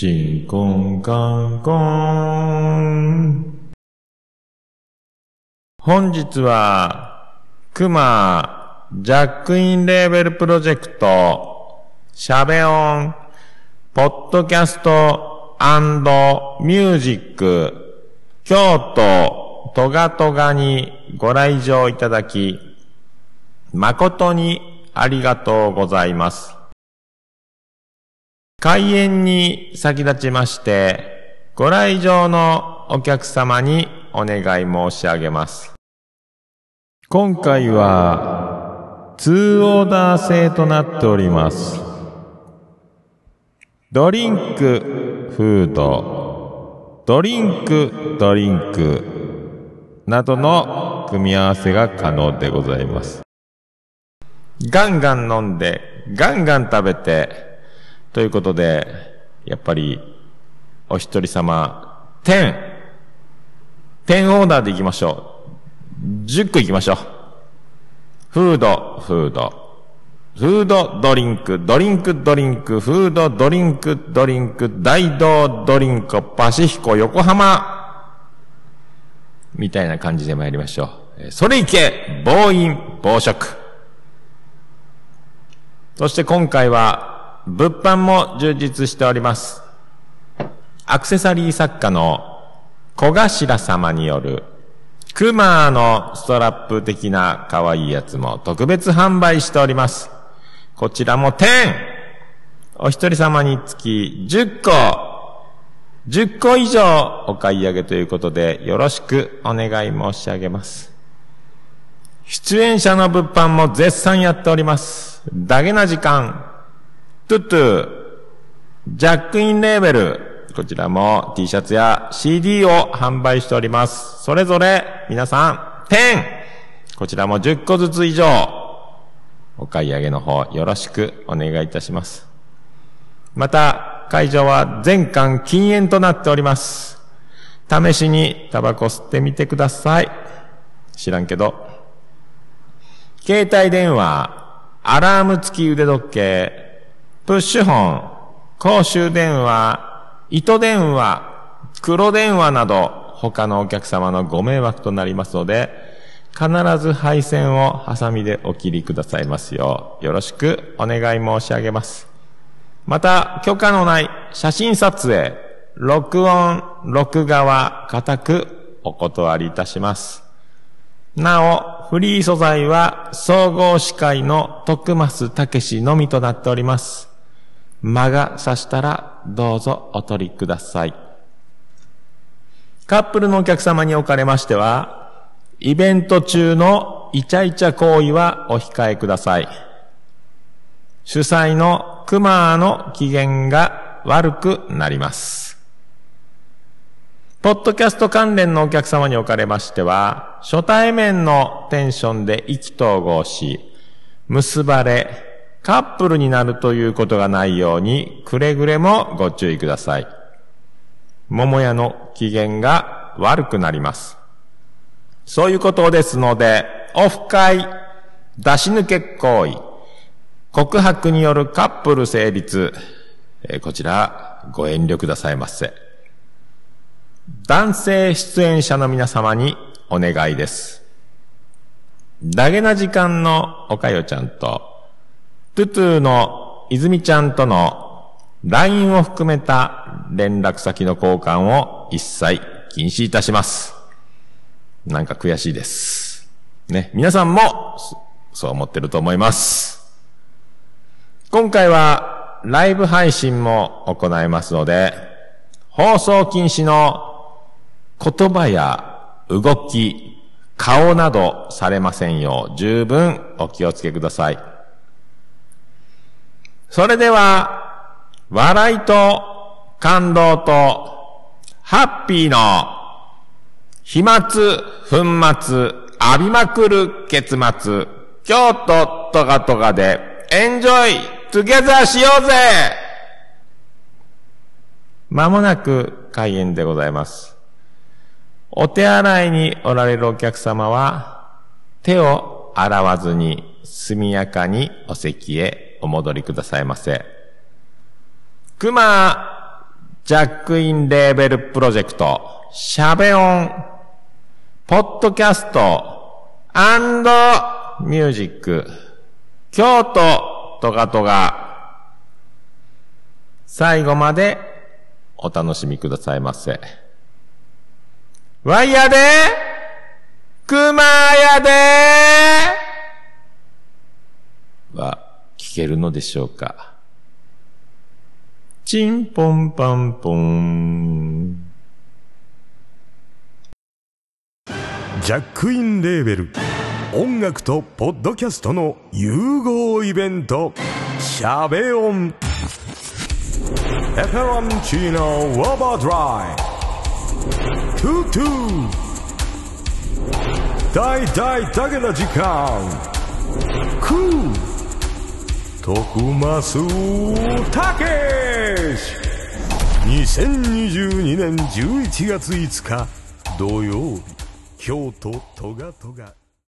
キンコンカンコン。本日は、クマジャックインレーベルプロジェクト、 SHABEON、 Podcast Music、京都トガトガにご来場いただき、誠にありがとうございます。開演に先立ちまして、ご来場のお客様にお願い申し上げます。今回は、2オーダー制となっております。ドリンク、フード、ドリンク、ドリンク、などの組み合わせが可能でございます。ガンガン飲んで、ガンガン食べて、ということで、やっぱり、お一人様、10、10オーダーで行きましょう。10個行きましょう。フード、フード。フード、ドリンク、ドリンク、ドリンク、フード、ドリンク、ドリンク、大道、ドリンク、パシフィコ、横浜。みたいな感じで参りましょう。それいけ暴飲、暴食。そして今回は、物販も充実しております。アクセサリー作家の小頭様によるクマのストラップ的な可愛いやつも特別販売しております。こちらも 10! お一人様につき10個、10個以上お買い上げということでよろしくお願い申し上げます。出演者の物販も絶賛やっております。ダゲな時間。トゥトゥ、ジャックインレーベル、こちらも T シャツや CD を販売しております。それぞれ皆さん、10! こちらも10個ずつ以上、お買い上げの方よろしくお願いいたします。また、会場は全館禁煙となっております。試しにタバコ吸ってみてください。知らんけど。携帯電話、アラーム付き腕時計、プッシュホン、公衆電話、糸電話、黒電話など、他のお客様のご迷惑となりますので、必ず配線をハサミでお切りくださいますよう、よろしくお願い申し上げます。また、許可のない写真撮影、録音、録画は固くお断りいたします。なお、フリー素材は総合司会の徳増武史のみとなっております。間が差したらどうぞお取りください。カップルのお客様におかれましては、イベント中のイチャイチャ行為はお控えください。主催のクマの機嫌が悪くなります。ポッドキャスト関連のお客様におかれましては、初対面のテンションで意気投合し、結ばれ、カップルになるということがないように、くれぐれもご注意ください。桃屋の機嫌が悪くなります。そういうことですので、オフ会、出し抜け行為、告白によるカップル成立、えこちらご遠慮くださいませ。男性出演者の皆様にお願いです。ダゲな時間のおかよちゃんと、トゥトゥの泉ちゃんとの LINE を含めた連絡先の交換を一切禁止いたします。なんか悔しいです。ね。皆さんもそう思ってると思います。今回はライブ配信も行いますので、放送禁止の言葉や動き、顔などされませんよう十分お気をつけください。それでは、笑いと感動とハッピーの飛沫、粉末、浴びまくる結末、京都トガトガでエンジョイトゥゲザーしようぜまもなく開演でございます。お手洗いにおられるお客様は、手を洗わずに速やかにお席へお戻りくださいませ。熊ジャックインレーベルプロジェクト、シャベオン、ポッドキャスト、アンドミュージック、京都トガトガ、最後までお楽しみくださいませ。ワイヤーで、クマやでは聞けるのでしょうか？チンポンパンポン。ジャックインレーベル。音楽とポッドキャストの融合イベント「シャベオン」「ペペロンチーノウォーバードライ」「トゥトゥ」「大大だけな時間」「クー」「徳マスたけし」2022年11月5日土曜日京都トガトガ